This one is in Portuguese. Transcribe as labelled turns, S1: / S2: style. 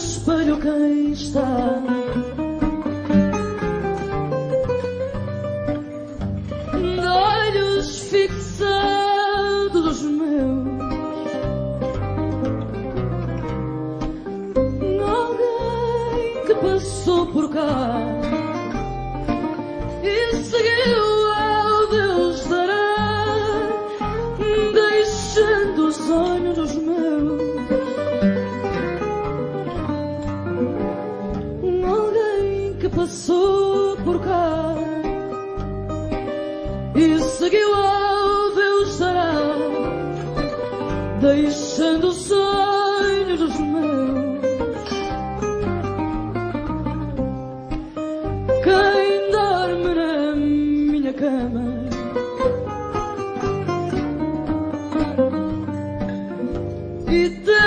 S1: aqui está. De olhos fixados meus. Alguém que passou por cá passou por cá e seguiu ao meu deixando deixando sonhos dos meus. Quem dorme na minha cama e tem